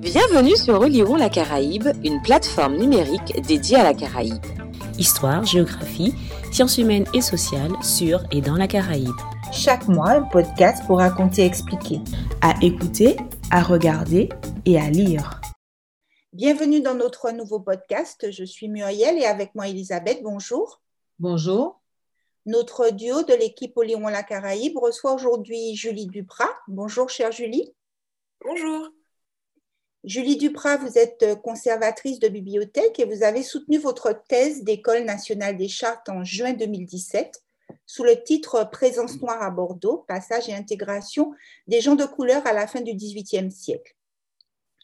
Bienvenue sur Relirons la Caraïbe, une plateforme numérique dédiée à la Caraïbe. Histoire, géographie, sciences humaines et sociales sur et dans la Caraïbe. Chaque mois, un podcast pour raconter et expliquer. À écouter, à regarder et à lire. Bienvenue dans notre nouveau podcast. Je suis Muriel et avec moi Elisabeth. Bonjour. Bonjour. Notre duo de l'équipe Lyon la Caraïbe reçoit aujourd'hui Julie Duprat. Bonjour, chère Julie. Bonjour. Julie Duprat, vous êtes conservatrice de bibliothèque et vous avez soutenu votre thèse d'École nationale des chartes en juin 2017 sous le titre Présence noire à Bordeaux, passage et intégration des gens de couleur à la fin du XVIIIe siècle.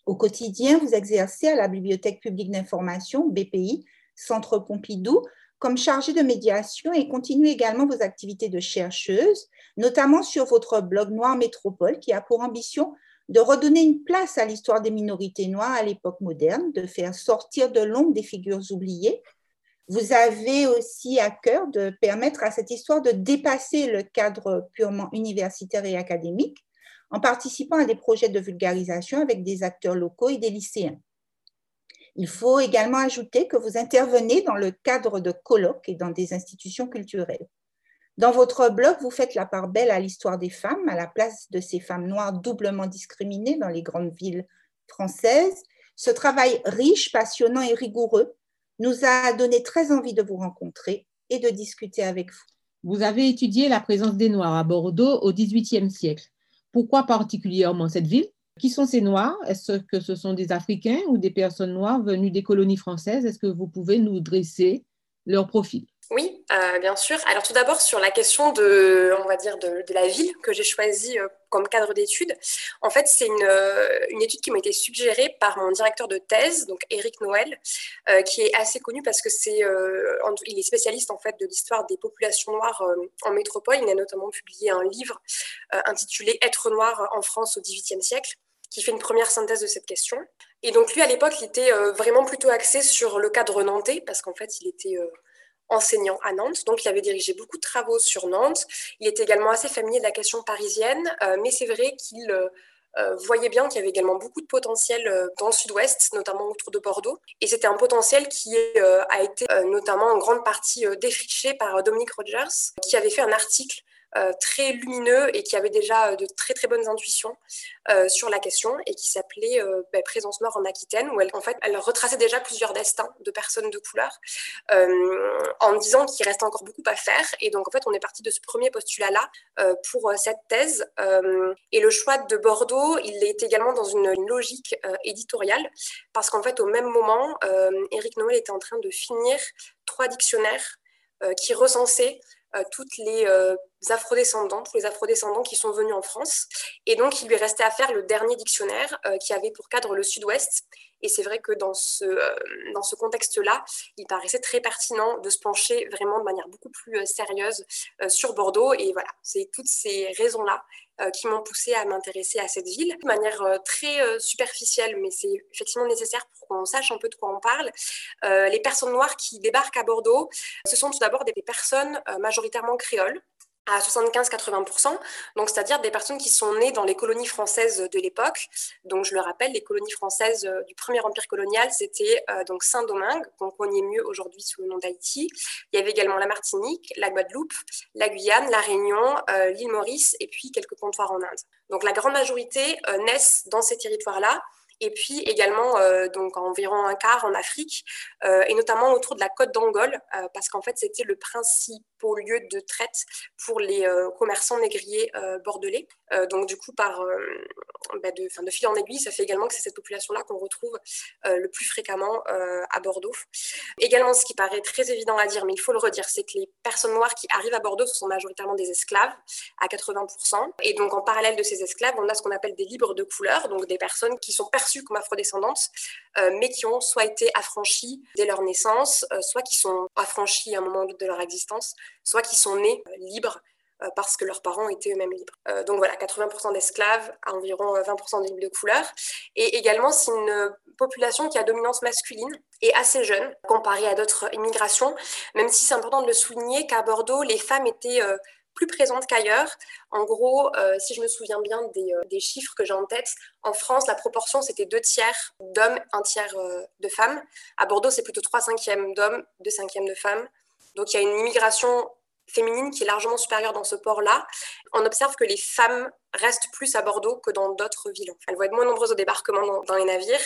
Au quotidien, vous exercez à la Bibliothèque publique d'information, BPI, Centre Pompidou, comme chargée de médiation et continuez également vos activités de chercheuse, notamment sur votre blog Noir Métropole qui a pour ambition de redonner une place à l'histoire des minorités noires à l'époque moderne, de faire sortir de l'ombre des figures oubliées. Vous avez aussi à cœur de permettre à cette histoire de dépasser le cadre purement universitaire et académique en participant à des projets de vulgarisation avec des acteurs locaux et des lycéens. Il faut également ajouter que vous intervenez dans le cadre de colloques et dans des institutions culturelles. Dans votre blog, vous faites la part belle à l'histoire des femmes, à la place de ces femmes noires doublement discriminées dans les grandes villes françaises. Ce travail riche, passionnant et rigoureux nous a donné très envie de vous rencontrer et de discuter avec vous. Vous avez étudié la présence des Noirs à Bordeaux au XVIIIe siècle. Pourquoi particulièrement cette ville? Qui sont ces Noirs? Est-ce que ce sont des Africains ou des personnes noires venues des colonies françaises? Est-ce que vous pouvez nous dresser leur profil? Oui, euh, bien sûr. Alors tout d'abord sur la question de, on va dire, de, la ville que j'ai choisie euh, comme cadre d'étude. En fait, c'est une, euh, une, étude qui m'a été suggérée par mon directeur de thèse, donc Éric Noël, qui est assez connu parce que c'est, il est spécialiste en fait de l'histoire des populations noires en métropole. Il a notamment publié un livre intitulé Être noir en France au XVIIIe siècle qui fait une première synthèse de cette question. Et donc lui, à l'époque, il était vraiment plutôt axé sur le cadre nantais, parce qu'en fait, il était enseignant à Nantes, donc il avait dirigé beaucoup de travaux sur Nantes. Il était également assez familier de la question parisienne, euh, mais c'est vrai qu'il euh, euh, voyait bien qu'il y avait également beaucoup de potentiel dans le sud-ouest, notamment autour de Bordeaux. Et c'était un potentiel qui a été notamment en grande partie défriché par Dominique Rogers, qui avait fait un article très lumineux et qui avait déjà euh, de très très bonnes intuitions euh, sur la question et qui s'appelait ben, Présence noire en Aquitaine où elle en fait elle retraçait déjà plusieurs destins de personnes de couleur en disant qu'il reste encore beaucoup à faire. Et donc en fait on est parti de ce premier postulat là pour cette thèse et le choix de Bordeaux il est également dans une, une logique éditoriale parce qu'en fait au même moment Éric Noël était en train de finir trois dictionnaires qui recensaient toutes les afrodescendants, tous les afrodescendants qui sont venus en France. Et donc, il lui restait à faire le dernier dictionnaire euh, qui avait pour cadre le Sud-Ouest. Et c'est vrai que dans ce, euh, dans ce contexte-là, il paraissait très pertinent de se pencher vraiment de manière beaucoup plus euh, sérieuse sur Bordeaux. Et voilà, c'est toutes ces raisons-là qui m'ont poussé à m'intéresser à cette ville de manière très superficielle, mais c'est effectivement nécessaire pour qu'on sache un peu de quoi on parle. les personnes noires qui débarquent à Bordeaux, ce sont tout d'abord des personnes majoritairement créoles, à 75-80%, donc c'est-à-dire des personnes qui sont nées dans les colonies françaises de l'époque. Donc je le rappelle, les colonies françaises euh, du premier empire colonial, c'était euh, donc Saint-Domingue, qu'on connaît mieux aujourd'hui sous le nom d'Haïti. Il y avait également la Martinique, la Guadeloupe, la Guyane, la Réunion, euh, l'île Maurice et puis quelques comptoirs en Inde. Donc la grande majorité naissent dans ces territoires-là et puis également euh, donc environ un quart en Afrique, euh, et notamment autour de la côte d'Angole, euh, parce qu'en fait c'était le principal lieu de traite pour les commerçants négriers bordelais. donc du coup, par, bah, de, de fil en aiguille, ça fait également que c'est cette population-là qu'on retrouve le plus fréquemment à Bordeaux. Également, ce qui paraît très évident à dire, mais il faut le redire, c'est que les personnes noires qui arrivent à Bordeaux, ce sont majoritairement des esclaves, à 80%. Et donc en parallèle de ces esclaves, on a ce qu'on appelle des libres de couleur, donc des personnes qui sont perçues comme afrodescendantes, euh, mais qui ont soit été affranchies dès leur naissance, euh, soit qui sont affranchies à un moment de leur existence, soit qui sont nées euh, libres parce que leurs parents étaient eux-mêmes libres. donc voilà, 80% d'esclaves, environ 20% de libres de couleur. Et également, c'est une population qui a dominance masculine et assez jeune comparée à d'autres immigrations, même si c'est important de le souligner qu'à Bordeaux, les femmes étaient plus présente qu'ailleurs. En gros, si je me souviens bien des, des chiffres que j'ai en tête, en France, la proportion, c'était deux tiers d'hommes, un tiers de femmes. À Bordeaux, c'est plutôt trois cinquièmes d'hommes, deux cinquièmes de femmes. Donc il y a une immigration féminine qui est largement supérieure dans ce port-là. On observe que les femmes restent plus à Bordeaux que dans d'autres villes. Elles vont être moins nombreuses au débarquement dans, les navires,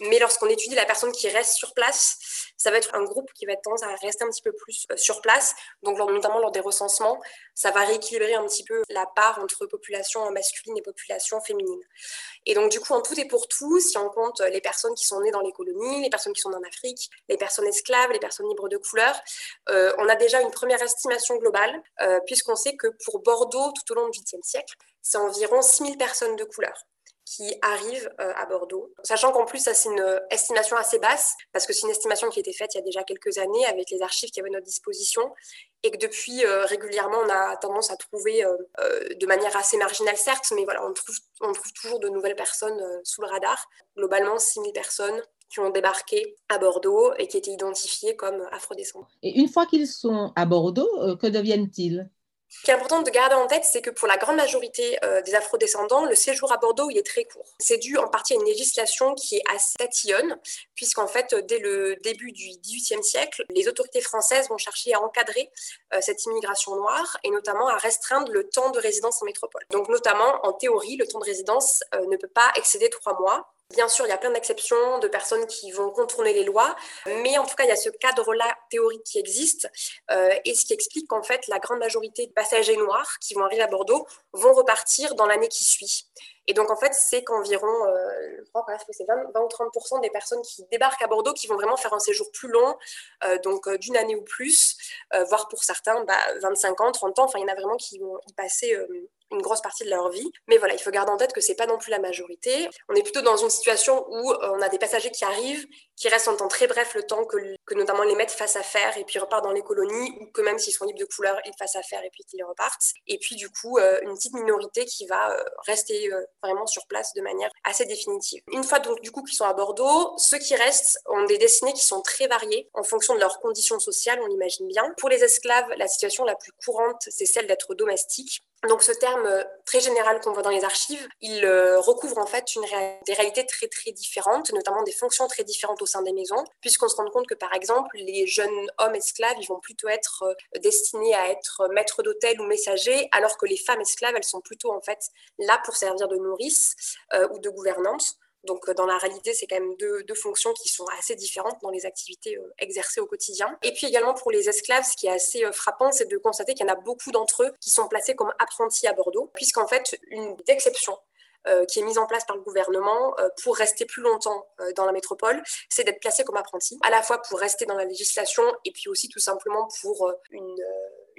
mais lorsqu'on étudie la personne qui reste sur place, ça va être un groupe qui va être tendance à rester un petit peu plus euh, sur place. Donc, notamment lors des recensements, ça va rééquilibrer un petit peu la part entre population masculine et population féminine. Et donc, du coup, en tout et pour tout, si on compte les personnes qui sont nées dans les colonies, les personnes qui sont en Afrique, les personnes esclaves, les personnes libres de couleur, euh, on a déjà une première estimation globale, euh, puisqu'on sait que pour Bordeaux, tout au long du XXe siècle, c'est environ 6000 personnes de couleur qui arrivent euh, à Bordeaux. Sachant qu'en plus, ça, c'est une estimation assez basse, parce que c'est une estimation qui a été faite il y a déjà quelques années avec les archives qui avaient notre disposition, et que depuis, euh, régulièrement, on a tendance à trouver euh, de manière assez marginale, certes, mais voilà, on trouve, on trouve toujours de nouvelles personnes sous le radar. Globalement, 6000 personnes qui ont débarqué à Bordeaux et qui étaient identifiées comme afrodescendants. Et une fois qu'ils sont à Bordeaux, que deviennent-ils? Ce qui est important de garder en tête, c'est que pour la grande majorité euh, des afrodescendants, le séjour à Bordeaux, est très court. C'est dû en partie à une législation qui est assez tatillonne, puisqu'en fait, dès le début du XVIIIe siècle, les autorités françaises vont chercher à encadrer euh, cette immigration noire et notamment à restreindre le temps de résidence en métropole. Donc notamment, en théorie, le temps de résidence euh, ne peut pas excéder trois mois Bien sûr, il y a plein d'exceptions de personnes qui vont contourner les lois, mais en tout cas, il y a ce cadre-là théorique qui existe euh, et ce qui explique qu'en fait, la grande majorité de passagers noirs qui vont arriver à Bordeaux vont repartir dans l'année qui suit. Et donc, en fait, c'est qu'environ, euh, je crois que c'est 20, ou 30% des personnes qui débarquent à Bordeaux qui vont vraiment faire un séjour plus long, euh, donc d'une année ou plus, voire pour certains, 25 bah, ans, 30 ans. Enfin, il y en a vraiment qui vont y passer une grosse partie de leur vie. Mais voilà, il faut garder en tête que c'est pas non plus la majorité. On est plutôt dans une situation où euh, on a des passagers qui arrivent, qui restent en temps très bref le temps que, notamment les maîtres fassent affaire et puis repartent dans les colonies, ou que même s'ils sont libres de couleur, ils fassent affaire et puis qu'ils repartent. Et puis du coup, euh, une petite minorité qui va euh, rester vraiment sur place de manière assez définitive. Une fois donc du coup qu'ils sont à Bordeaux, ceux qui restent ont des destinées qui sont très variées en fonction de leurs conditions sociales, on l'imagine bien. Pour les esclaves, la situation la plus courante, c'est celle d'être domestique. Donc ce terme euh, très général qu'on voit dans les archives, il euh, recouvre en fait une des réalités très très différentes, notamment des fonctions très différentes au sein des maisons, puisqu'on se rend compte que par exemple les jeunes hommes esclaves, ils vont plutôt être euh, destinés à être maîtres d'hôtel ou messagers, alors que les femmes esclaves, elles sont plutôt en fait là pour servir de nourrices ou de gouvernantes. Donc, euh, dans la réalité, c'est quand même deux, fonctions qui sont assez différentes dans les activités euh, exercées au quotidien. Et puis également pour les esclaves, ce qui est assez euh, frappant, c'est de constater qu'il y en a beaucoup d'entre eux qui sont placés comme apprentis à Bordeaux, puisqu'en fait, une exception qui est mise en place par le gouvernement pour rester plus longtemps dans la métropole, c'est d'être placé comme apprenti, à la fois pour rester dans la législation et puis aussi tout simplement pour une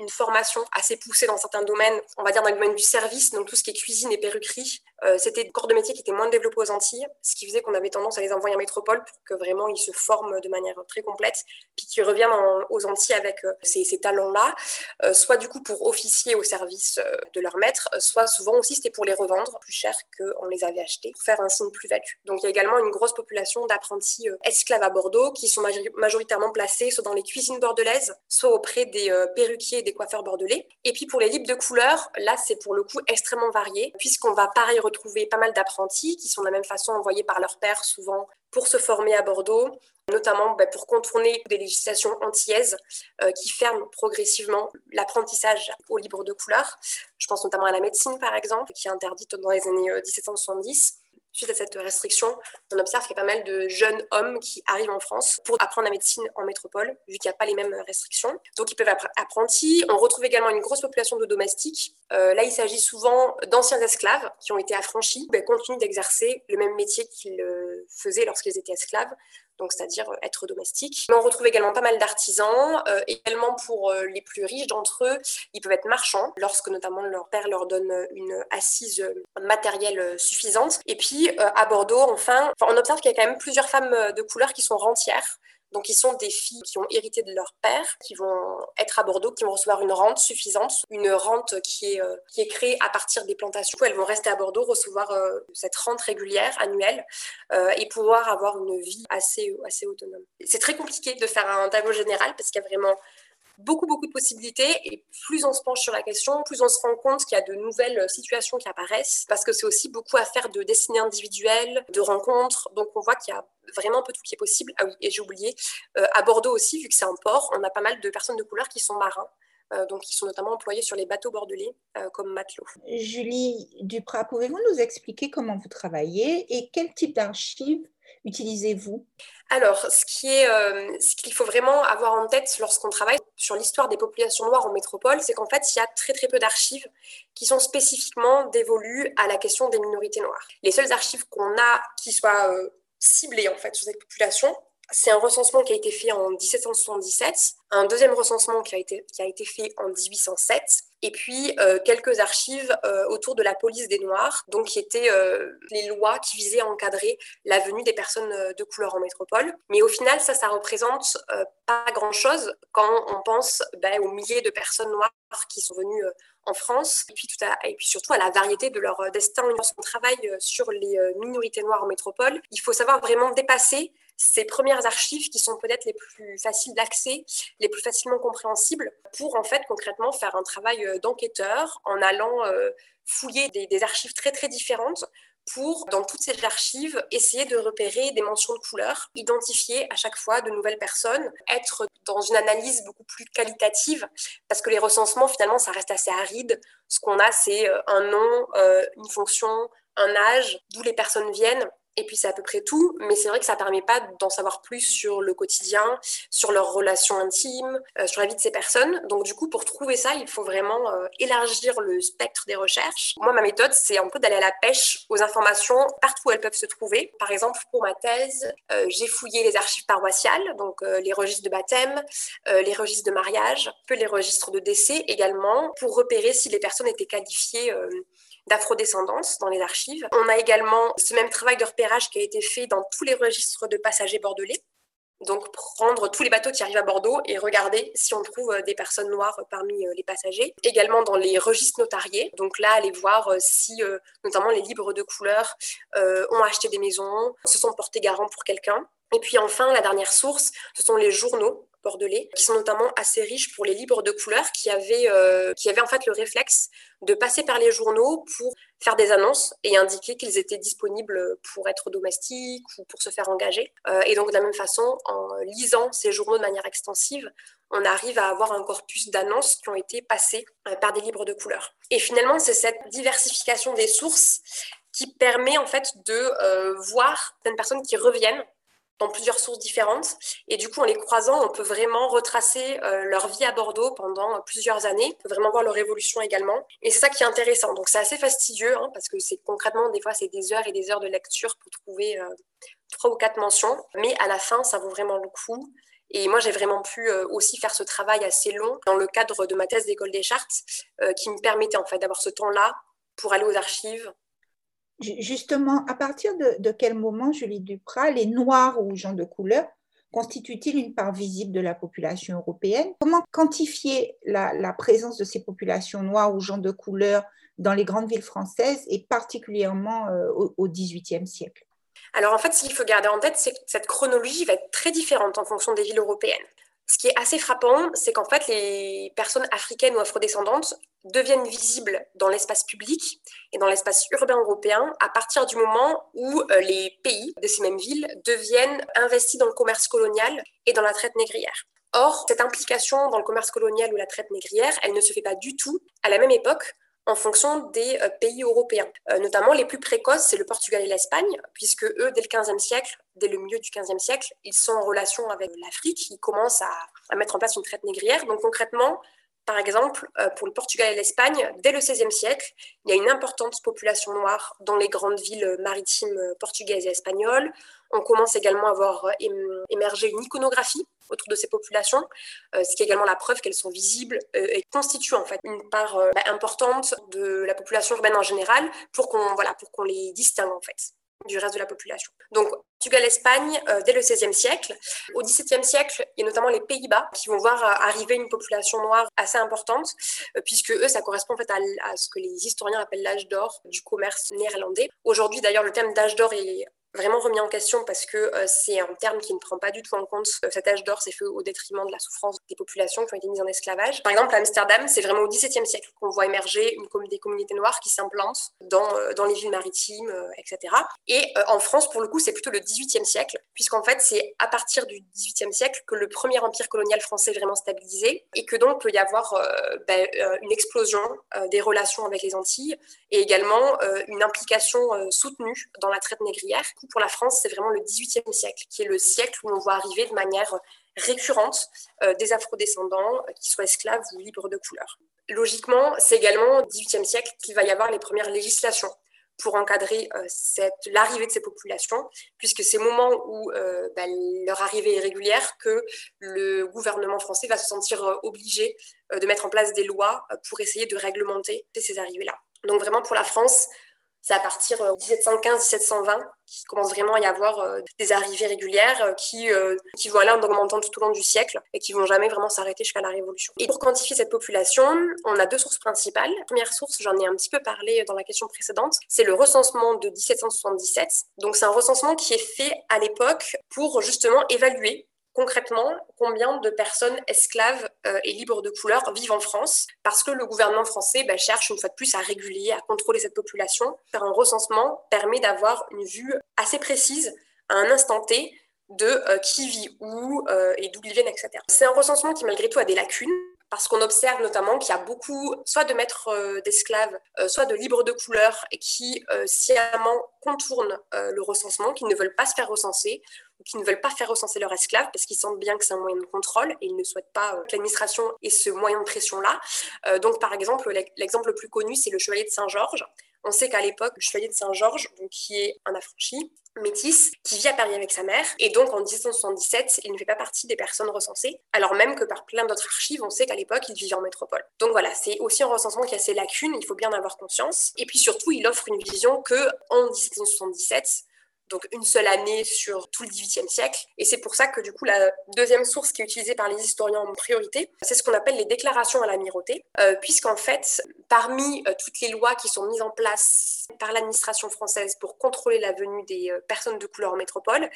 une formation assez poussée dans certains domaines, on va dire dans le domaine du service, donc tout ce qui est cuisine et perruquerie. Euh, c'était des corps de métier qui étaient moins développés aux Antilles, ce qui faisait qu'on avait tendance à les envoyer en métropole pour que vraiment ils se forment de manière très complète, puis qu'ils reviennent aux Antilles avec euh, ces, talents-là, euh, soit du coup pour officier au service de leur maître, soit souvent aussi c'était pour les revendre plus cher qu'on les avait achetés, pour faire un signe plus-value. Donc il y a également une grosse population d'apprentis esclaves à Bordeaux qui sont majoritairement placés soit dans les cuisines bordelaises, soit auprès des perruquiers des coiffeurs bordelais. Et puis pour les libres de couleur, là c'est pour le coup extrêmement varié, puisqu'on va pareil retrouver pas mal d'apprentis qui sont de la même façon envoyés par leur père souvent pour se former à Bordeaux, notamment bah, pour contourner des législations antillaises euh, qui ferment progressivement l'apprentissage aux libres de couleur. Je pense notamment à la médecine, par exemple, qui est interdite dans les années 1770. Suite à cette restriction, on observe qu'il y a pas mal de jeunes hommes qui arrivent en France pour apprendre la médecine en métropole, vu qu'il n'y a pas les mêmes restrictions. Donc ils peuvent être apprentis. On retrouve également une grosse population de domestiques. Euh, là, il s'agit souvent d'anciens esclaves qui ont été affranchis, ben, continuent d'exercer le même métier qu'ils euh, faisaient lorsqu'ils étaient esclaves donc c'est-à-dire euh, être domestique. Mais on retrouve également pas mal d'artisans, euh, également pour euh, les plus riches d'entre eux, ils peuvent être marchands, lorsque notamment leur père leur donne une assise matérielle suffisante. Et puis à Bordeaux, enfin, on observe qu'il y a quand même plusieurs femmes de couleur qui sont rentières. Donc, ils sont des filles qui ont hérité de leur père, qui vont être à Bordeaux, qui vont recevoir une rente suffisante, une rente qui est, euh, créée à partir des plantations. Elles vont rester à Bordeaux, recevoir euh, cette rente régulière, annuelle, euh, et pouvoir avoir une vie assez, assez autonome. C'est très compliqué de faire un tableau général parce qu'il y a vraiment beaucoup, beaucoup de possibilités. Et plus on se penche sur la question, plus on se rend compte qu'il y a de nouvelles situations qui apparaissent, parce que c'est aussi beaucoup à faire de destinées individuelles, de rencontres. Donc, on voit qu'il y a vraiment un peu tout qui est possible. Ah oui, et j'ai oublié, euh, à Bordeaux aussi, vu que c'est un port, on a pas mal de personnes de couleur qui sont marins. Euh, donc, qui sont notamment employés sur les bateaux bordelais euh, comme matelots. Julie Duprat, pouvez-vous nous expliquer comment vous travaillez et quel type d'archives utilisez-vous? Alors, ce qu'il faut vraiment avoir en tête lorsqu'on travaille sur l'histoire des populations noires en métropole, c'est qu'en fait, il y a très très peu d'archives qui sont spécifiquement dévolues à la question des minorités noires. Les seules archives qu'on a qui soient ciblées en fait sur cette population, c'est un recensement qui a été fait en 1777, un deuxième recensement qui a été, qui a été fait en 1807, et puis euh, quelques archives euh, autour de la police des Noirs, donc qui étaient euh, les lois qui visaient à encadrer la venue des personnes de couleur en métropole. Mais au final, ça, ça représente pas grand-chose quand on pense ben, aux milliers de personnes noires qui sont venues en France, et puis, tout à, et puis surtout à la variété de leur destin. Lorsqu'on travaille sur les minorités noires en métropole, il faut savoir vraiment dépasser ces premières archives qui sont peut-être les plus faciles d'accès, les plus facilement compréhensibles, pour en fait concrètement faire un travail euh, d'enquêteur en allant euh, fouiller des, archives très très différentes pour, dans toutes ces archives, essayer de repérer des mentions de couleurs, identifier à chaque fois de nouvelles personnes, être dans une analyse beaucoup plus qualitative, parce que les recensements, finalement, ça reste assez aride. Ce qu'on a, c'est euh, un nom, une fonction, un âge, d'où les personnes viennent, et puis c'est à peu près tout, mais c'est vrai que ça ne permet pas d'en savoir plus sur le quotidien, sur leurs relations intimes, euh, sur la vie de ces personnes. Donc du coup, pour trouver ça, il faut vraiment euh, élargir le spectre des recherches. Moi, ma méthode, c'est un peu d'aller à la pêche aux informations partout où elles peuvent se trouver. Par exemple, pour ma thèse, euh, j'ai fouillé les archives paroissiales, donc les registres de baptême, les registres de mariage, peu les registres de décès également, pour repérer si les personnes étaient qualifiées d'afrodescendance dans les archives. On a également ce même travail de repérage qui a été fait dans tous les registres de passagers bordelais. Donc, prendre tous les bateaux qui arrivent à Bordeaux et regarder si on trouve euh, des personnes noires parmi euh, les passagers. Également dans les registres notariés. Donc là, aller voir euh, si, notamment les libres de couleur, ont acheté des maisons, se sont portés garant pour quelqu'un. Et puis enfin, la dernière source, ce sont les journaux bordelais, qui sont notamment assez riches pour les livres de couleur, qui avaient, euh, qui avaient en fait le réflexe de passer par les journaux pour faire des annonces et indiquer qu'ils étaient disponibles pour être domestiques ou pour se faire engager. Euh, et donc de la même façon, en lisant ces journaux de manière extensive, on arrive à avoir un corpus d'annonces qui ont été passées euh, par des livres de couleur. Et finalement, c'est cette diversification des sources qui permet en fait de voir certaines personnes qui reviennent dans plusieurs sources différentes. Et du coup, en les croisant, on peut vraiment retracer euh, leur vie à Bordeaux pendant plusieurs années. On peut vraiment voir leur évolution également. Et c'est ça qui est intéressant. Donc, c'est assez fastidieux hein, parce que c'est concrètement, des fois, c'est des heures et des heures de lecture pour trouver euh, trois ou quatre mentions. Mais à la fin, ça vaut vraiment le coup. Et moi, j'ai vraiment pu euh, aussi faire ce travail assez long dans le cadre de ma thèse d'école des chartes qui me permettait en fait d'avoir ce temps-là pour aller aux archives, Justement, à partir de, quel moment, Julie Duprat, les Noirs ou gens de couleur constituent-ils une part visible de la population européenne? Comment quantifier la, présence de ces populations noires ou gens de couleur dans les grandes villes françaises et particulièrement euh, au XVIIIe siècle? Alors en fait, ce qu'il faut garder en tête, c'est que cette chronologie va être très différente en fonction des villes européennes. Ce qui est assez frappant, c'est qu'en fait, les personnes africaines ou afrodescendantes deviennent visibles dans l'espace public et dans l'espace urbain européen à partir du moment où euh, les pays de ces mêmes villes deviennent investis dans le commerce colonial et dans la traite négrière. Or, cette implication dans le commerce colonial ou la traite négrière, elle ne se fait pas du tout à la même époque en fonction des euh, pays européens. Euh, notamment, les plus précoces, c'est le Portugal et l'Espagne, puisque eux, dès le XVe siècle, dès le milieu du XVe siècle, ils sont en relation avec l'Afrique, ils commencent à, à, mettre en place une traite négrière. Donc concrètement, par exemple, euh, pour le Portugal et l'Espagne, dès le XVIe siècle, il y a une importante population noire dans les grandes villes maritimes portugaises et espagnoles. On commence également à voir émerger une iconographie autour de ces populations, euh, ce qui est également la preuve qu'elles sont visibles euh, et constituent en fait une part bah, importante de la population urbaine en général pour qu'on voilà, pour qu'on les distingue en fait du reste de la population. Donc, Portugal, Espagne, euh, dès le XVIe siècle. Au XVIIe siècle, il y a notamment les Pays-Bas qui vont voir euh, arriver une population noire assez importante, euh, puisque eux, ça correspond en fait à, ce que les historiens appellent l'âge d'or du commerce néerlandais. Aujourd'hui, d'ailleurs, le terme d'âge d'or est vraiment remis en question parce que euh, c'est un terme qui ne prend pas du tout en compte euh, cet âge d'or, c'est fait au détriment de la souffrance des populations qui ont été mises en esclavage. Par exemple, à Amsterdam, c'est vraiment au XVIIe siècle qu'on voit émerger des communautés noires qui s'implantent dans, euh, dans les villes maritimes, etc. Et en France, pour le coup, c'est plutôt le XVIIIe siècle, puisqu'en fait, c'est à partir du XVIIIe siècle que le premier empire colonial français est vraiment stabilisé et que donc peut y avoir ben, une explosion des relations avec les Antilles et également une implication soutenue dans la traite négrière pour la France, c'est vraiment le XVIIIe siècle, qui est le siècle où on voit arriver de manière récurrente euh, des afrodescendants, euh, qui soient esclaves ou libres de couleur. Logiquement, c'est également au XVIIIe siècle qu'il va y avoir les premières législations pour encadrer euh, l'arrivée de ces populations, puisque c'est au moment où bah, leur arrivée est régulière que le gouvernement français va se sentir obligé de mettre en place des lois pour essayer de réglementer ces arrivées-là. Donc vraiment pour la France, c'est à partir de 1715-1720 qu'il commence vraiment à y avoir euh, des arrivées régulières euh, qui, euh, qui vont aller en augmentant tout au long du siècle et qui vont jamais vraiment s'arrêter jusqu'à la Révolution. Et pour quantifier cette population, on a deux sources principales. La première source, j'en ai un petit peu parlé dans la question précédente, c'est le recensement de 1777. Donc c'est un recensement qui est fait à l'époque pour justement évaluer concrètement combien de personnes esclaves euh, et libres de couleur vivent en France, parce que le gouvernement français bah, cherche une fois de plus à réguler, à contrôler cette population. Faire un recensement permet d'avoir une vue assez précise à un instant T de euh, qui vit où euh, et d'où ils viennent, etc. C'est un recensement qui malgré tout a des lacunes, parce qu'on observe notamment qu'il y a beaucoup, soit de maîtres d'esclaves, soit de libres de couleur, qui sciemment contournent le recensement, qui ne veulent pas se faire recenser, qui ne veulent pas faire recenser leurs esclaves parce qu'ils sentent bien que c'est un moyen de contrôle et ils ne souhaitent pas euh, que l'administration ait ce moyen de pression-là. Euh, donc, par exemple, l'exemple le plus connu, c'est le chevalier de Saint-Georges. On sait qu'à l'époque, le chevalier de Saint-Georges, qui est un affranchi, métis, qui vit à Paris avec sa mère, et donc en 1777, il ne fait pas partie des personnes recensées, alors même que par plein d'autres archives, on sait qu'à l'époque, il vivait en métropole. Donc voilà, c'est aussi un recensement qui a ses lacunes, il faut bien en avoir conscience. Et puis surtout, il offre une vision que en 1777, donc une seule année sur tout le XVIIIe siècle. Et c'est pour ça que du coup, la deuxième source qui est utilisée par les historiens en priorité, c'est ce qu'on appelle les déclarations à l'amirauté, euh, puisqu'en fait, parmi euh, toutes les lois qui sont mises en place par l'administration française pour contrôler la venue des euh, personnes de couleur en métropole,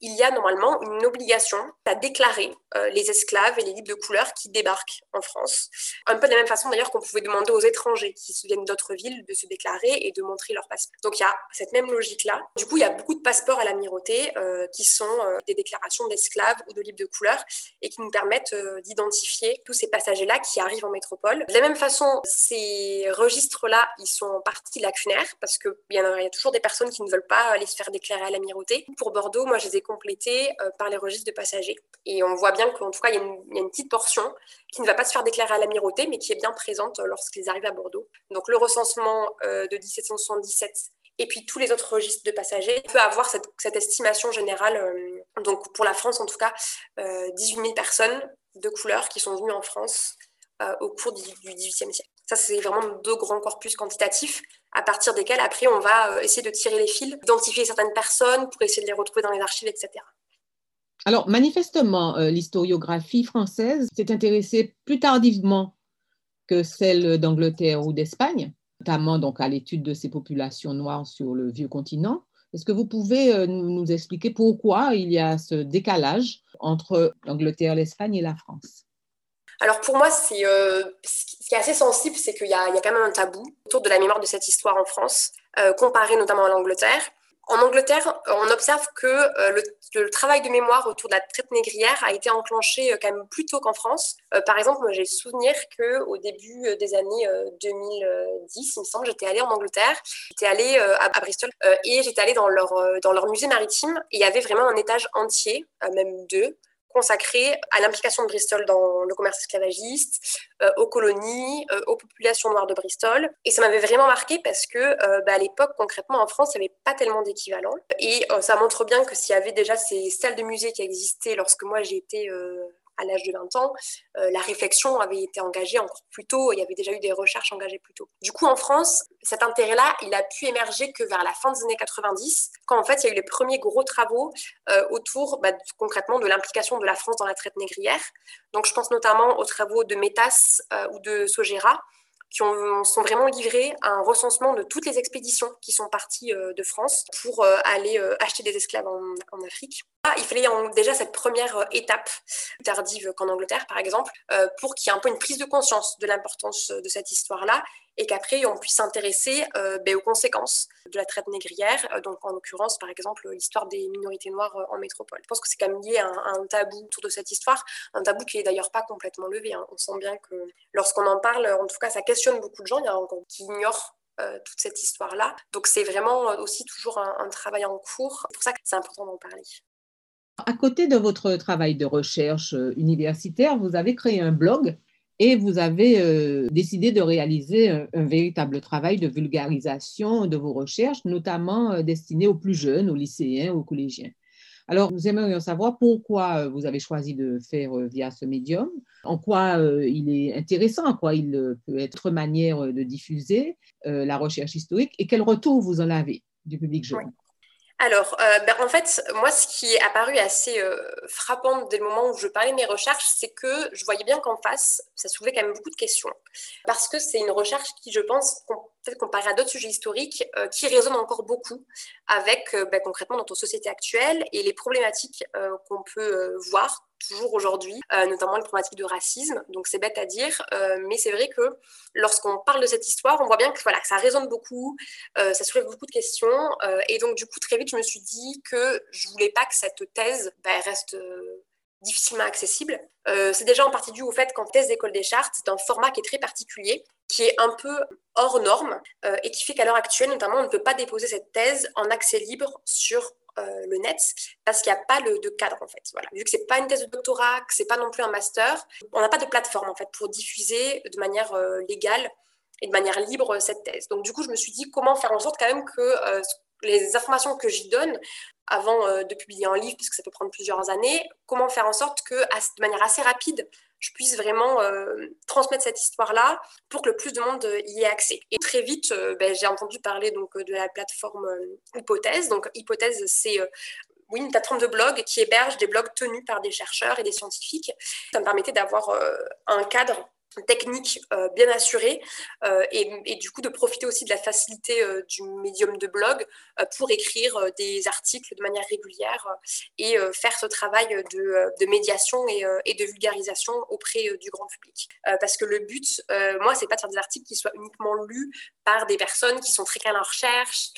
il y a normalement une obligation à déclarer les esclaves et les libres de couleur qui débarquent en France. Un peu de la même façon d'ailleurs qu'on pouvait demander aux étrangers qui viennent d'autres villes de se déclarer et de montrer leur passeport. Donc il y a cette même logique-là. Du coup, il y a beaucoup de passeports à l'amirauté euh, qui sont euh, des déclarations d'esclaves ou de libres de couleur et qui nous permettent euh, d'identifier tous ces passagers-là qui arrivent en métropole. De la même façon, ces registres-là, ils sont en partie lacunaires parce qu'il y, a, y a toujours des personnes qui ne veulent pas aller se faire déclarer à l'amirauté. Pour Bordeaux, moi, je les ai complétés par les registres de passagers. Et on voit bien qu'en tout cas, il y, a une petite portion qui ne va pas se faire déclarer à l'amirauté, mais qui est bien présente lorsqu'ils arrivent à Bordeaux. Donc le recensement de 1777 et puis tous les autres registres de passagers, peut avoir cette, estimation générale, euh, donc pour la France en tout cas, 18 euh, 000 personnes de couleur qui sont venues en France euh, au cours du, XVIIIe siècle. Ça, c'est vraiment deux grands corpus quantitatifs à partir desquels après on va essayer de tirer les fils, identifier certaines personnes pour essayer de les retrouver dans les archives, etc. Alors, manifestement, l'historiographie française s'est intéressée plus tardivement que celle d'Angleterre ou d'Espagne notamment donc à l'étude de ces populations noires sur le vieux continent. Est-ce que vous pouvez euh, nous expliquer pourquoi il y a ce décalage entre l'Angleterre, l'Espagne et la France? Alors pour moi, c'est euh, ce qui est assez sensible, c'est qu'il y, a quand même un tabou autour de la mémoire de cette histoire en France, euh, comparé notamment à l'Angleterre. En Angleterre, on observe que euh, le, travail de mémoire autour de la traite négrière a été enclenché euh, quand même plus tôt qu'en France. Euh, par exemple, moi j'ai souvenir qu'au début des années 2010, il me semble, j'étais allée en Angleterre, j'étais allée à, Bristol et j'étais allée dans leur, dans leur musée maritime et il y avait vraiment un étage entier, même deux, consacré à l'implication de Bristol dans le commerce esclavagiste, euh, aux colonies, euh, aux populations noires de Bristol. Et ça m'avait vraiment marqué parce que euh, bah, à l'époque, concrètement, en France, il n'y avait pas tellement d'équivalent. Et ça montre bien que s'il y avait déjà ces salles de musée qui existaient lorsque moi j'ai été à l'âge de 20 ans, euh, la réflexion avait été engagée encore plus tôt, il y avait déjà eu des recherches engagées plus tôt. Du coup, en France, cet intérêt-là, il a pu émerger que vers la fin des années 90, quand en fait il y a eu les premiers gros travaux euh, autour bah, concrètement de l'implication de la France dans la traite négrière. Donc je pense notamment aux travaux de Métas euh, ou de Sogera, qui ont, sont vraiment livrés à un recensement de toutes les expéditions qui sont parties de France pour aller acheter des esclaves en, Afrique. Ah, il fallait déjà cette première étape, plus tardive qu'en Angleterre par exemple, pour qu'il y ait un peu une prise de conscience de l'importance de cette histoire-là et qu'après on puisse s'intéresser euh, ben, aux conséquences de la traite négrière, euh, donc en l'occurrence par exemple l'histoire des minorités noires euh, en métropole. Je pense que c'est quand même lié à un, tabou autour de cette histoire, un tabou qui est d'ailleurs pas complètement levé. Hein. On sent bien que lorsqu'on en parle, en tout cas ça questionne beaucoup de gens, il y a encore qui ignorent toute cette histoire-là. Donc c'est vraiment aussi toujours un travail en cours. C'est pour ça que c'est important d'en parler. À côté de votre travail de recherche universitaire, vous avez créé un blog et vous avez euh, décidé de réaliser un, véritable travail de vulgarisation de vos recherches, notamment euh, destiné aux plus jeunes, aux lycéens, aux collégiens. Alors, nous aimerions savoir pourquoi euh, vous avez choisi de faire via ce médium, en quoi il est intéressant, en quoi il peut être manière de diffuser la recherche historique et quel retour vous en avez du public jeune? Alors, euh, ben, en fait, moi, ce qui est apparu assez euh, frappant dès le moment où je parlais de mes recherches, c'est que je voyais bien qu'en face, ça soulevait quand même beaucoup de questions. Parce que c'est une recherche qui, je pense, peut-être comparée à d'autres sujets historiques, euh, qui résonne encore beaucoup avec ben, concrètement notre société actuelle et les problématiques qu'on peut voir toujours aujourd'hui, euh, notamment les problématiques de racisme. Donc c'est bête à dire, euh, mais c'est vrai que lorsqu'on parle de cette histoire, on voit bien que, voilà, ça résonne beaucoup, euh, ça soulève beaucoup de questions. et donc du coup, très vite, je me suis dit que je voulais pas que cette thèse bah, reste difficilement accessible. c'est déjà en partie dû au fait qu'en thèse d'école des chartes, c'est un format qui est très particulier, qui est un peu hors norme et qui fait qu'à l'heure actuelle, notamment, on ne peut pas déposer cette thèse en accès libre sur euh, le net parce qu'il n'y a pas le, de cadre en fait. Voilà. Vu que c'est pas une thèse de doctorat, que c'est pas non plus un master, on n'a pas de plateforme en fait pour diffuser de manière euh, légale et de manière libre cette thèse. Donc du coup, je me suis dit comment faire en sorte quand même que euh, les informations que j'y donne avant de publier un livre, puisque ça peut prendre plusieurs années, comment faire en sorte que de manière assez rapide, je puisse vraiment euh, transmettre cette histoire-là pour que le plus de monde euh, y ait accès. Et très vite, euh, ben, j'ai entendu parler donc, de la plateforme Hypothèse. Donc, Hypothèse, c'est une plateforme de blog qui héberge des blogs tenus par des chercheurs et des scientifiques. Ça me permettait d'avoir un cadre technique euh, bien assurée euh, et, du coup de profiter aussi de la facilité euh, du médium de blog pour écrire des articles de manière régulière et faire ce travail de, médiation et, de vulgarisation auprès du grand public. parce que le but, moi, c'est pas de faire des articles qui soient uniquement lus par des personnes qui sont très calmes en recherche,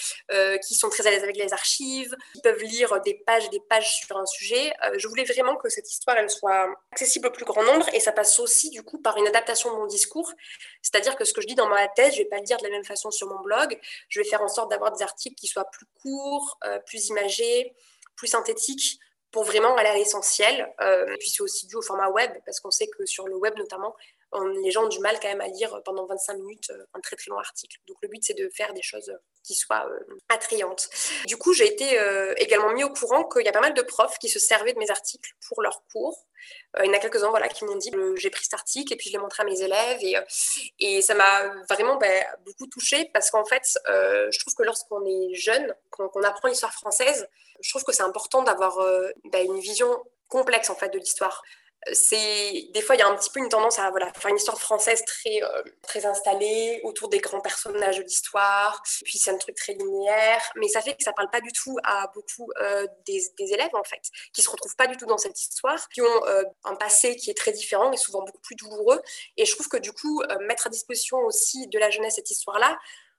qui sont très à l'aise avec les archives, qui peuvent lire des pages et des pages sur un sujet. je voulais vraiment que cette histoire, elle soit accessible au plus grand nombre et ça passe aussi du coup par une adaptation de mon discours. C'est-à-dire que ce que je dis dans ma thèse, je ne vais pas le dire de la même façon sur mon blog. Je vais faire en sorte d'avoir des articles qui soient plus courts, euh, plus imagés, plus synthétiques pour vraiment aller à l'essentiel. Euh, puis c'est aussi dû au format web, parce qu'on sait que sur le web notamment, les gens ont du mal quand même à lire pendant 25 minutes euh, un très très long article. Donc le but c'est de faire des choses qui soient attrayantes. Du coup, j'ai été également mis au courant qu'il y a pas mal de profs qui se servaient de mes articles pour leurs cours euh, il y en a quelques-uns voilà, qui m'ont dit j'ai pris cet article et puis je l'ai montré à mes élèves et, euh, ça m'a vraiment ben, beaucoup touchée parce qu'en fait, euh, je trouve que lorsqu'on est jeune, qu'on apprend l'histoire française, je trouve que c'est important d'avoir ben, une vision complexe en fait de l'histoire c'est des fois il y a un petit peu une tendance à faire une histoire française très euh, très installée autour des grands personnages de l'histoire. Puis c'est un truc très linéaire. Mais ça fait que ça parle pas du tout à beaucoup euh, des, élèves en fait qui se retrouvent pas du tout dans cette histoire qui ont euh, un passé qui est très différent et souvent beaucoup plus douloureux. Et je trouve que du coup mettre à disposition aussi de la jeunesse cette histoire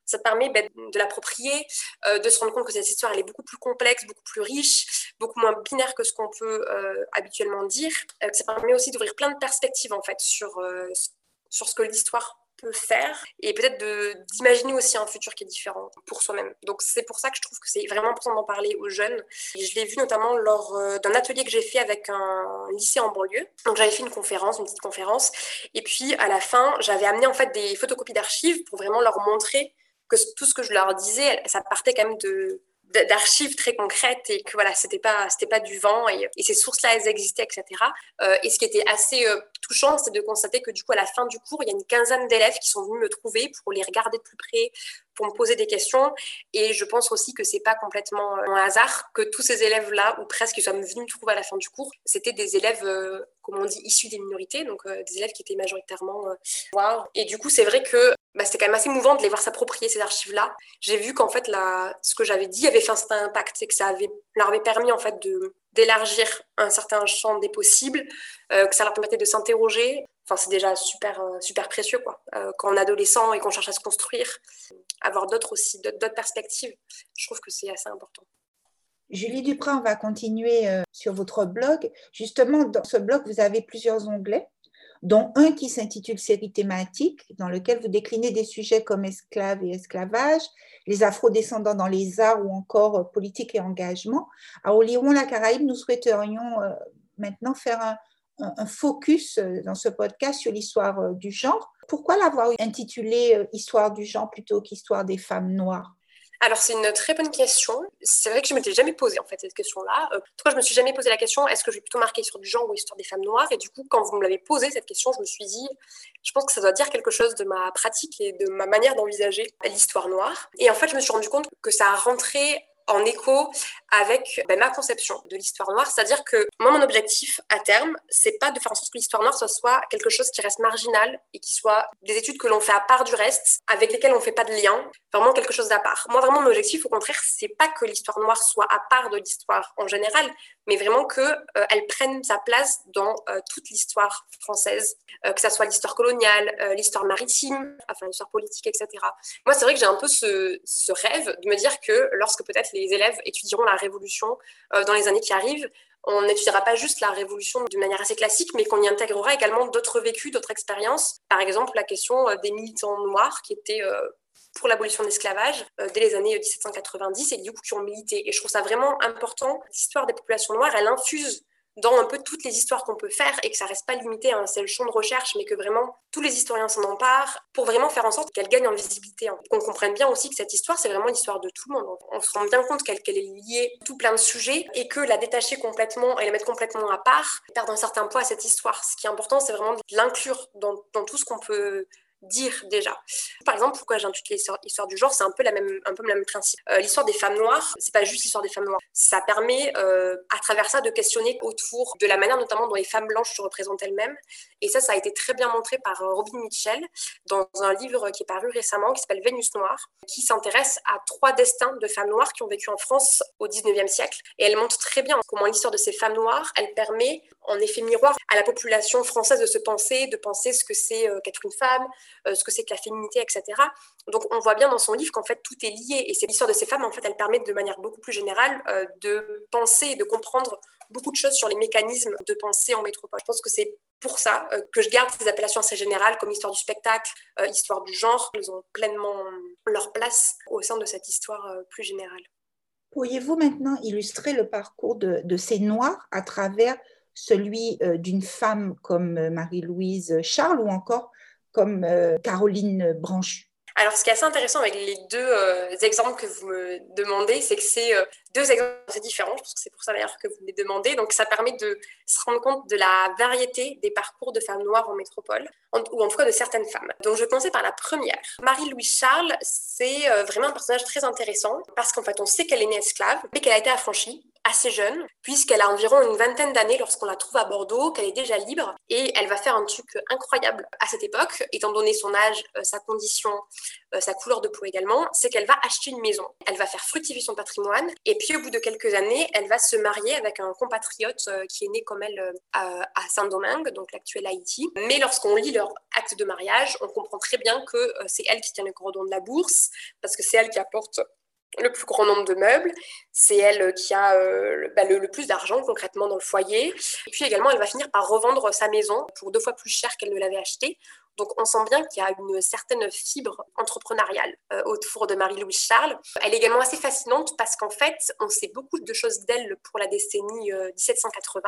ça permet ben, de l'approprier, euh, de se rendre compte que cette histoire elle est beaucoup plus complexe, beaucoup plus riche, beaucoup moins binaire que ce qu'on peut euh, habituellement dire. Euh, ça permet aussi d'ouvrir plein de perspectives en fait sur, sur ce que l'histoire peut faire et peut-être d'imaginer aussi un futur qui est différent pour soi-même. Donc c'est pour ça que je trouve que c'est vraiment important d'en parler aux jeunes. Je l'ai vu notamment lors d'un atelier que j'ai fait avec un lycée en banlieue. Donc j'avais fait une conférence, une petite conférence, et puis à la fin j'avais amené en fait des photocopies d'archives pour vraiment leur montrer que tout ce que je leur disais, ça partait quand même de d'archives très concrètes et que voilà c'était pas c'était pas du vent et, ces sources là elles existaient etc euh, et ce qui était assez euh, touchant c'est de constater que du coup à la fin du cours il y a une quinzaine d'élèves qui sont venus me trouver pour les regarder de plus près pour me poser des questions. Et je pense aussi que c'est pas complètement euh, un hasard que tous ces élèves là ou presque ils soient venus me trouver à la fin du cours. C'était des élèves comme on dit issus des minorités donc des élèves qui étaient majoritairement noirs. Et du coup c'est vrai que bah, c'était quand même assez mouvant de les voir s'approprier ces archives-là. J'ai vu qu'en fait, ce que j'avais dit avait fait un certain impact et que ça leur avait permis en fait d'élargir un certain champ des possibles, euh, que ça leur permettait de s'interroger. Enfin, c'est déjà super, euh, super précieux quoi. Euh, quand on est adolescent et qu'on cherche à se construire, avoir d'autres aussi, d'autres perspectives, je trouve que c'est assez important. Julie Duprat, on va continuer sur votre blog. Justement, dans ce blog, vous avez plusieurs onglets dont un qui s'intitule Série thématique, dans lequel vous déclinez des sujets comme esclaves et esclavage, les afro-descendants dans les arts ou encore euh, politique et engagement. À Oliron, la Caraïbe, nous souhaiterions euh, maintenant faire un, un, focus euh, dans ce podcast sur l'histoire du genre. Pourquoi l'avoir intitulé Histoire du genre plutôt qu'Histoire des femmes noires? Alors, c'est une très bonne question. C'est vrai que je ne m'étais jamais posé en fait cette question-là. Euh, pourquoi je me suis jamais posé la question est-ce que je vais plutôt marquer sur du genre ou histoire des femmes noires? Et du coup, quand vous me l'avez posé cette question, je me suis dit je pense que ça doit dire quelque chose de ma pratique et de ma manière d'envisager l'histoire noire. Et en fait, je me suis rendu compte que ça a rentré en écho avec ben, ma conception de l'histoire noire. C'est-à-dire que moi, mon objectif à terme, c'est pas de faire en sorte que l'histoire noire soit quelque chose qui reste marginal et qui soit des études que l'on fait à part du reste, avec lesquelles on fait pas de lien, vraiment quelque chose d'à part. Moi, vraiment, mon objectif, au contraire, c'est pas que l'histoire noire soit à part de l'histoire en général, mais vraiment qu'elle euh, prenne sa place dans euh, toute l'histoire française, euh, que ça soit l'histoire coloniale, l'histoire maritime, enfin l'histoire politique, etc. Moi, c'est vrai que j'ai un peu ce, ce, rêve de me dire que lorsque peut-être les élèves étudieront la Révolution dans les années qui arrivent, on n'étudiera pas juste la Révolution d'une manière assez classique, mais qu'on y intégrera également d'autres vécus, d'autres expériences. Par exemple, la question des militants noirs qui étaient pour l'abolition de l'esclavage euh, dès les années 1790 et du coup qui ont milité. Et je trouve ça vraiment important. L'histoire des populations noires, elle infuse dans un peu toutes les histoires qu'on peut faire et que ça reste pas limité à un seul champ de recherche, mais que vraiment tous les historiens s'en emparent pour vraiment faire en sorte qu'elle gagne en visibilité. Qu'on comprenne bien aussi que cette histoire, c'est vraiment l'histoire de tout le monde. On se rend bien compte qu'elle est liée à tout plein de sujets et que la détacher complètement et la mettre complètement à part perd un certain poids à cette histoire. Ce qui est important, c'est vraiment de l'inclure dans tout ce qu'on peut dire déjà. Par exemple, pourquoi j'ai intitulé l'histoire du genre, c'est un peu le même principe. Euh, l'histoire des femmes noires, c'est pas juste l'histoire des femmes noires. Ça permet, euh, à travers ça, de questionner autour de la manière notamment dont les femmes blanches se représentent elles-mêmes. Et ça, ça a été très bien montré par euh, Robin Mitchell dans un livre qui est paru récemment, qui s'appelle Vénus noire, qui s'intéresse à trois destins de femmes noires qui ont vécu en France au 19e siècle. Et elle montre très bien comment l'histoire de ces femmes noires, elle permet en effet miroir à la population française de se penser, de penser ce que c'est qu'être une femme, ce que c'est que la féminité, etc. Donc on voit bien dans son livre qu'en fait tout est lié et c'est l'histoire de ces femmes en fait elle permet de manière beaucoup plus générale euh, de penser et de comprendre beaucoup de choses sur les mécanismes de pensée en métropole. Je pense que c'est pour ça euh, que je garde ces appellations assez générales comme histoire du spectacle, histoire du genre. Elles ont pleinement leur place au sein de cette histoire plus générale. Pourriez-vous maintenant illustrer le parcours de ces Noirs à travers celui d'une femme comme Marie-Louise Charles ou encore comme euh, Caroline Branche alors, ce qui est assez intéressant avec les deux euh, exemples que vous me demandez, c'est que c'est euh, deux exemples assez différents. Je pense que c'est pour ça d'ailleurs que vous me les demandez. Donc, ça permet de se rendre compte de la variété des parcours de femmes noires en métropole, ou en tout cas de certaines femmes. Donc, je commencer par la première. Marie-Louise Charles, c'est vraiment un personnage très intéressant parce qu'en fait, on sait qu'elle est née esclave, mais qu'elle a été affranchie assez jeune, puisqu'elle a environ une vingtaine d'années lorsqu'on la trouve à Bordeaux, qu'elle est déjà libre, et elle va faire un truc incroyable à cette époque, étant donné son âge, euh, sa condition, euh, sa couleur de peau également, c'est qu'elle va acheter une maison. Elle va faire fructifier son patrimoine, et puis au bout de quelques années, elle va se marier avec un compatriote euh, qui est né comme elle à Saint-Domingue, donc l'actuel Haïti. Mais lorsqu'on lit leur acte de mariage, on comprend très bien que c'est elle qui tient le cordon de la bourse, parce que c'est elle qui apporte le plus grand nombre de meubles. C'est elle qui a euh, bah, le, plus d'argent concrètement dans le foyer. Et puis également, elle va finir par revendre sa maison pour deux fois plus cher qu'elle ne l'avait achetée. Donc on sent bien qu'il y a une certaine fibre entrepreneuriale euh, autour de Marie-Louise Charles. Elle est également assez fascinante parce qu'en fait, on sait beaucoup de choses d'elle pour la décennie 1780.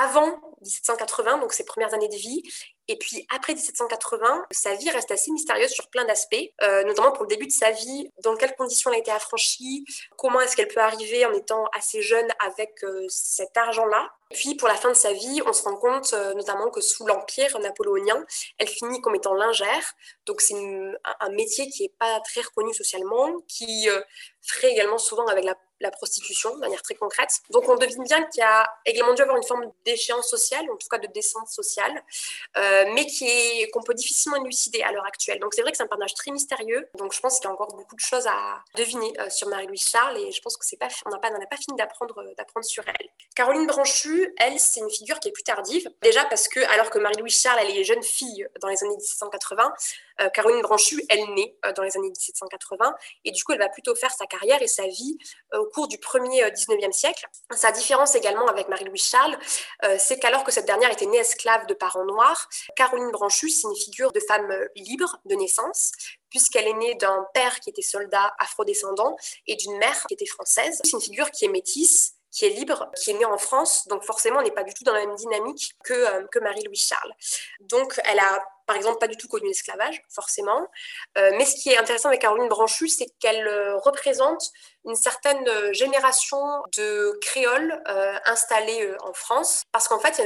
Avant 1780, donc ses premières années de vie, et puis après 1780, sa vie reste assez mystérieuse sur plein d'aspects, euh, notamment pour le début de sa vie, dans quelles conditions elle a été affranchie, comment est-ce qu'elle peut arriver en étant assez jeune avec euh, cet argent-là. Puis pour la fin de sa vie, on se rend compte euh, notamment que sous l'Empire napoléonien, elle finit comme étant lingère. Donc c'est un métier qui n'est pas très reconnu socialement, qui ferait également souvent avec la la prostitution de manière très concrète. Donc on devine bien qu'il y a également dû avoir une forme d'échéance sociale, en tout cas de descente sociale, euh, mais qu'on peut difficilement élucider à l'heure actuelle. Donc c'est vrai que c'est un personnage très mystérieux, donc je pense qu'il y a encore beaucoup de choses à deviner euh, sur Marie-Louise Charles, et je pense que c'est pas, n'a pas, fini d'apprendre, d'apprendre sur elle. Caroline Branchu, elle, c'est une figure qui est plus tardive, déjà parce que alors que Marie-Louise Charles, elle est jeune fille dans les années 1780, euh, Caroline Branchu, elle naît euh, dans les années 1780 et du coup, elle va plutôt faire sa carrière et sa vie euh, au cours du premier 19e siècle. Sa différence également avec Marie-Louise Charles, c'est qu'alors que cette dernière était née esclave de parents noirs, Caroline Branchu, c'est une figure de femme libre de naissance, puisqu'elle est née d'un père qui était soldat afrodescendant et d'une mère qui était française. C'est une figure qui est métisse, qui est libre, qui est née en France, donc forcément on n'est pas du tout dans la même dynamique que, que Marie-Louise Charles. Donc elle a par exemple, pas du tout connu l'esclavage, forcément. Euh, mais ce qui est intéressant avec Caroline Branchu, c'est qu'elle euh, représente une certaine euh, génération de créoles installés en France. Parce qu'en fait,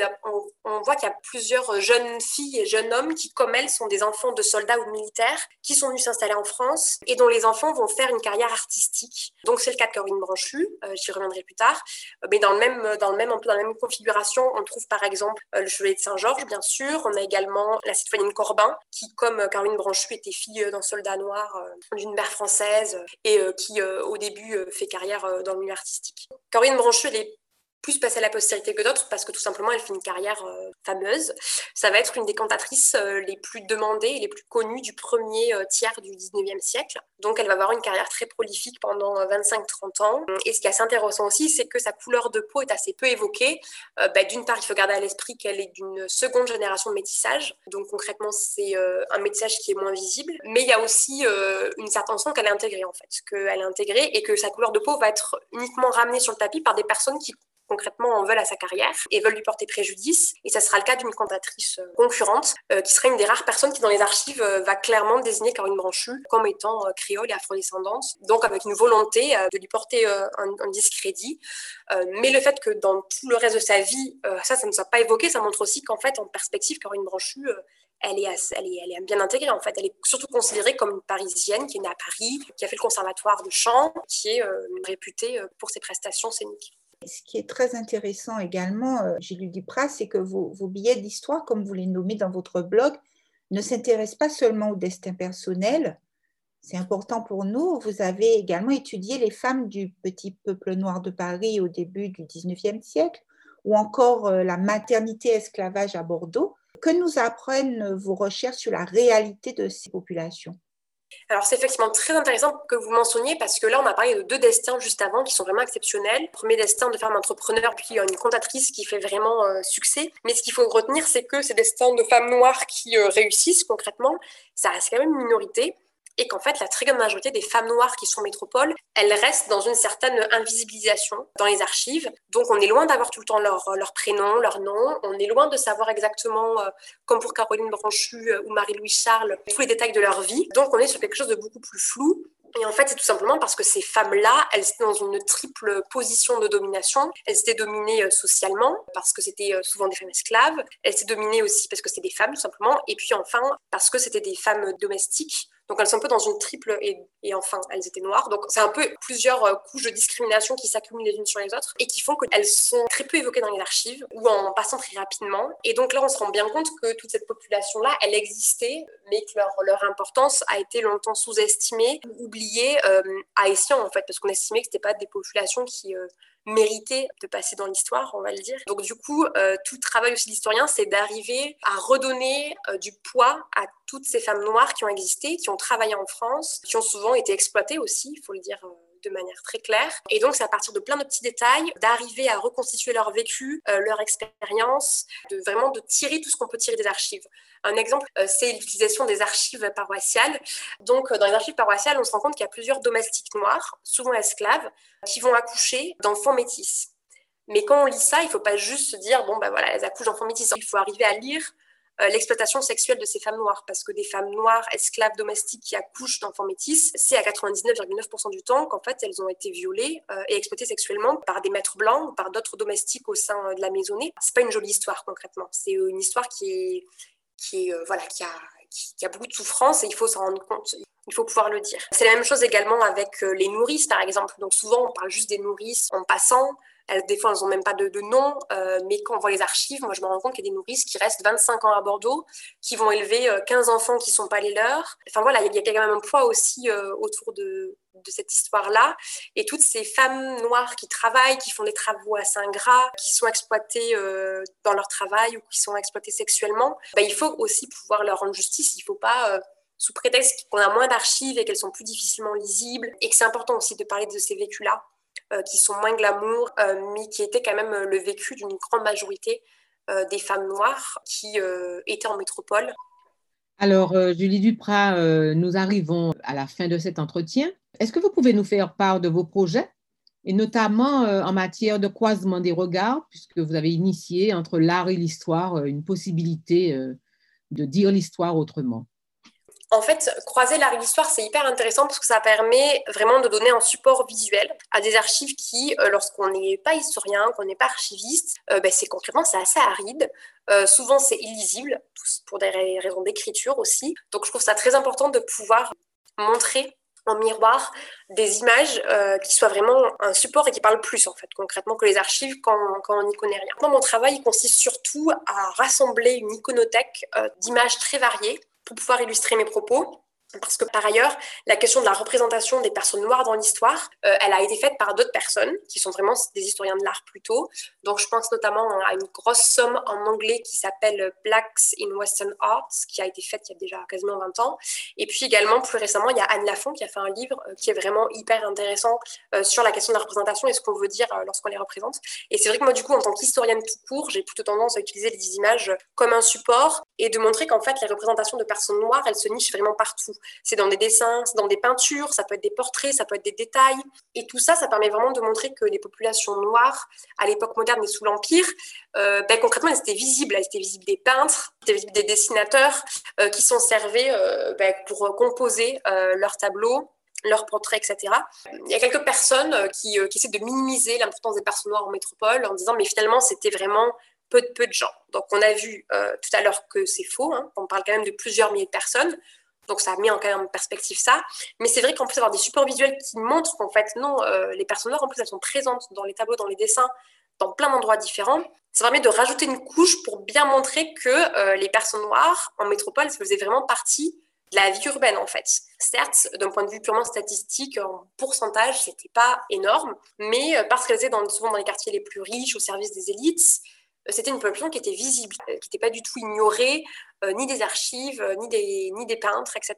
on, voit qu'il y a plusieurs jeunes filles et jeunes hommes qui, comme elles, sont des enfants de soldats ou militaires, qui sont venus s'installer en France et dont les enfants vont faire une carrière artistique. Donc, c'est le cas de Caroline Branchu, j'y reviendrai plus tard. Mais dans le même, dans le même, dans la même configuration, on trouve par exemple le Chevalier de Saint-Georges, bien sûr. On a également la citoyenne Corbin, qui, comme Caroline Branchu, était fille d'un soldat noir euh, d'une mère française et euh, qui, euh, au début, fait carrière dans le milieu artistique. Caroline Branchu, elle est plus passer à la postérité que d'autres parce que tout simplement elle fait une carrière euh, fameuse. Ça va être une des cantatrices euh, les plus demandées et les plus connues du premier euh, tiers du 19e siècle. Donc elle va avoir une carrière très prolifique pendant 25-30 ans. Et ce qui est assez intéressant aussi, c'est que sa couleur de peau est assez peu évoquée. Bah, d'une part, il faut garder à l'esprit qu'elle est d'une seconde génération de métissage. Donc concrètement, c'est un métissage qui est moins visible. Mais il y a aussi une certaine sens qu'elle est intégrée en fait, qu'elle est intégrée et que sa couleur de peau va être uniquement ramenée sur le tapis par des personnes qui concrètement en veulent à sa carrière et veulent lui porter préjudice. Et ça sera le cas d'une cantatrice euh, concurrente euh, qui serait une des rares personnes qui, dans les archives, euh, va clairement désigner Caroline Branchu comme étant créole et afrodescendante, donc avec une volonté de lui porter un, discrédit. mais le fait que dans tout le reste de sa vie, ça, ça ne soit pas évoqué, ça montre aussi qu'en fait, en perspective, Caroline Branchu, elle est, elle, est, elle est, bien intégrée en fait. Elle est surtout considérée comme une Parisienne qui est née à Paris, qui a fait le conservatoire de chant, qui est réputée pour ses prestations scéniques. Ce qui est très intéressant également, euh, Gilles Duprat, c'est que vos, billets d'histoire, comme vous les nommez dans votre blog, ne s'intéressent pas seulement au destin personnel. C'est important pour nous. Vous avez également étudié les femmes du petit peuple noir de Paris au début du 19e siècle, ou encore euh, la maternité-esclavage à Bordeaux. Que nous apprennent vos recherches sur la réalité de ces populations? Alors c'est effectivement très intéressant que vous mentionniez parce que là on a parlé de deux destins juste avant qui sont vraiment exceptionnels. premier destin de femme entrepreneur puis une comptatrice qui fait vraiment euh, succès. Mais ce qu'il faut retenir c'est que ces destins de femmes noires qui euh, réussissent concrètement, ça reste quand même une minorité et qu'en fait, la très grande majorité des femmes noires qui sont métropoles, elles restent dans une certaine invisibilisation dans les archives. Donc, on est loin d'avoir tout le temps leur, leur, prénom, leur nom. On est loin de savoir exactement, euh, comme pour Caroline Branchu euh, ou Marie-Louise Charles, tous les détails de leur vie. Donc, on est sur quelque chose de beaucoup plus flou. Et en fait, c'est tout simplement parce que ces femmes-là, elles étaient dans une triple position de domination. Elles étaient dominées euh, socialement, parce que c'était souvent des femmes esclaves. Elles étaient dominées aussi parce que c'était des femmes, tout simplement. Et puis enfin, parce que c'était des femmes domestiques. Donc elles sont un peu dans une triple et, et enfin elles étaient noires. Donc c'est un peu plusieurs euh, couches de discrimination qui s'accumulent les unes sur les autres et qui font qu'elles sont très peu évoquées dans les archives ou en passant très rapidement. Et donc là on se rend bien compte que toute cette population-là, elle existait, mais que leur, leur importance a été longtemps sous-estimée, oubliée euh, à escient en fait, parce qu'on estimait que c'était pas des populations qui euh, mérité de passer dans l'histoire, on va le dire. Donc du coup, euh, tout travail aussi d'historien, c'est d'arriver à redonner euh, du poids à toutes ces femmes noires qui ont existé, qui ont travaillé en France, qui ont souvent été exploitées aussi, il faut le dire euh, de manière très claire. Et donc, c'est à partir de plein de petits détails d'arriver à reconstituer leur vécu, leur expérience, de vraiment de tirer tout ce qu'on peut tirer des archives. Un exemple, euh, c'est l'utilisation des archives paroissiales. Donc, euh, dans les archives paroissiales, on se rend compte qu'il y a plusieurs domestiques noirs, souvent esclaves, qui vont accoucher d'enfants métis. Mais quand on lit ça, il ne faut pas juste se dire, bon, ben voilà, elles accouchent d'enfants métis. Il faut arriver à lire euh, l'exploitation sexuelle de ces femmes noires, parce que des femmes noires, esclaves domestiques qui accouchent d'enfants métis, c'est à 99,9% du temps qu'en fait elles ont été violées et exploitées sexuellement par des maîtres blancs ou par d'autres domestiques au sein de la maisonnée. C'est pas une jolie histoire concrètement, c'est une histoire qui qui, euh, voilà, qui, a, qui, a beaucoup de souffrance et il faut s'en rendre compte. Il faut pouvoir le dire. C'est la même chose également avec les nourrices, par exemple. Donc souvent, on parle juste des nourrices en passant. Elles, des fois, elles n'ont même pas de, nom, euh, mais quand on voit les archives, moi, je me rends compte qu'il y a des nourrices qui restent 25 ans à Bordeaux, qui vont élever 15 euh, enfants qui ne sont pas les leurs. Enfin voilà, il y, a quand même un poids aussi euh, autour de, cette histoire-là. Et toutes ces femmes noires qui travaillent, qui font des travaux assez ingrats, qui sont exploitées dans leur travail ou qui sont exploitées sexuellement, bah, il faut aussi pouvoir leur rendre justice. Il ne faut pas sous prétexte qu'on a moins d'archives et qu'elles sont plus difficilement lisibles, et que c'est important aussi de parler de ces vécus-là, euh, qui sont moins glamour, euh, mais qui étaient quand même le vécu d'une grande majorité euh, des femmes noires qui étaient en métropole. Alors, Julie Duprat, nous arrivons à la fin de cet entretien. Est-ce que vous pouvez nous faire part de vos projets, et notamment en matière de croisement des regards, puisque vous avez initié entre l'art et l'histoire une possibilité de dire l'histoire autrement en fait, croiser l'art et c'est hyper intéressant parce que ça permet vraiment de donner un support visuel à des archives qui, euh, lorsqu'on n'est pas historien, qu'on n'est pas archiviste, euh, ben, c'est concrètement c'est assez aride. Euh, souvent, c'est illisible, pour des raisons d'écriture aussi. Donc, je trouve ça très important de pouvoir montrer en miroir des images qui soient vraiment un support et qui parlent plus en fait concrètement que les archives quand, on n'y connaît rien. mon travail consiste surtout à rassembler une iconothèque d'images très variées pour pouvoir illustrer mes propos. Parce que par ailleurs, la question de la représentation des personnes noires dans l'histoire, euh, elle a été faite par d'autres personnes qui sont vraiment des historiens de l'art plutôt. Donc je pense notamment à une grosse somme en anglais qui s'appelle Blacks in Western Arts, qui a été faite il y a déjà quasiment 20 ans. Et puis également, plus récemment, il y a Anne Lafont qui a fait un livre euh, qui est vraiment hyper intéressant euh, sur la question de la représentation et ce qu'on veut dire lorsqu'on les représente. Et c'est vrai que moi, du coup, en tant qu'historienne tout court, j'ai plutôt tendance à utiliser les images comme un support et de montrer qu'en fait, les représentations de personnes noires, elles se nichent vraiment partout. C'est dans des dessins, c'est dans des peintures, ça peut être des portraits, ça peut être des détails. Et tout ça, ça permet vraiment de montrer que les populations noires, à l'époque moderne et sous l'Empire, euh, ben, concrètement, elles étaient visibles. Elles étaient visibles des peintres, étaient visibles des dessinateurs euh, qui s'en servaient euh, ben, pour composer leurs tableaux leurs portraits, etc. Il y a quelques personnes qui, essaient de minimiser l'importance des personnes noires en métropole en disant mais finalement c'était vraiment peu de, peu de gens. Donc on a vu tout à l'heure que c'est faux, hein. on parle quand même de plusieurs milliers de personnes. Donc ça a mis en, perspective ça. Mais c'est vrai qu'en plus avoir des supports visuels qui montrent qu'en fait, non, euh, les personnes noires, en plus, elles sont présentes dans les tableaux, dans les dessins, dans plein d'endroits différents. Ça permet de rajouter une couche pour bien montrer que euh, les personnes noires en métropole faisaient vraiment partie de la vie urbaine en fait. Certes, d'un point de vue purement statistique, en pourcentage, c'était pas énorme, mais euh, parce qu'elles étaient souvent dans les quartiers les plus riches, au service des élites, c'était une population qui était visible, qui n'était pas du tout ignorée, euh, ni des archives, euh, ni, des, ni des peintres, etc.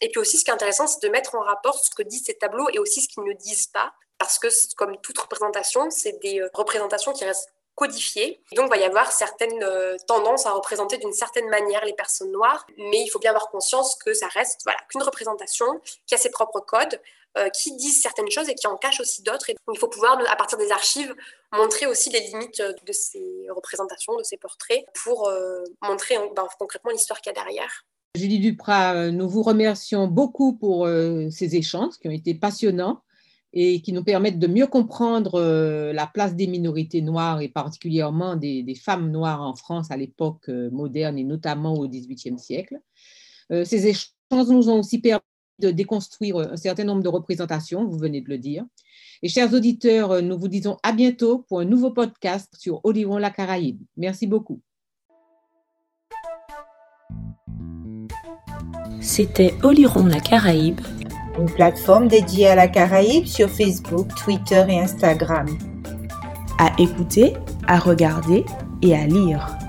Et puis aussi, ce qui est intéressant, c'est de mettre en rapport ce que disent ces tableaux et aussi ce qu'ils ne disent pas, parce que comme toute représentation, c'est des euh, représentations qui restent codifiées. donc, il va y avoir certaines tendances à représenter d'une certaine manière les personnes noires, mais il faut bien avoir conscience que ça reste voilà, qu'une représentation qui a ses propres codes, euh, qui disent certaines choses et qui en cachent aussi d'autres. Il faut pouvoir, à partir des archives, montrer aussi les limites euh, de ces représentations, de ces portraits, pour euh, montrer ben, concrètement l'histoire qu'il y a derrière. Julie Duprat, nous vous remercions beaucoup pour ces échanges qui ont été passionnants et qui nous permettent de mieux comprendre la place des minorités noires et particulièrement des femmes noires en France à l'époque moderne et notamment au XVIIIe siècle. Ces échanges nous ont aussi permis de déconstruire un certain nombre de représentations, vous venez de le dire. Et chers auditeurs, nous vous disons à bientôt pour un nouveau podcast sur Oliron la Caraïbe. Merci beaucoup. C'était Oliron la Caraïbe, une plateforme dédiée à la Caraïbe sur Facebook, Twitter et Instagram. À écouter, à regarder et à lire.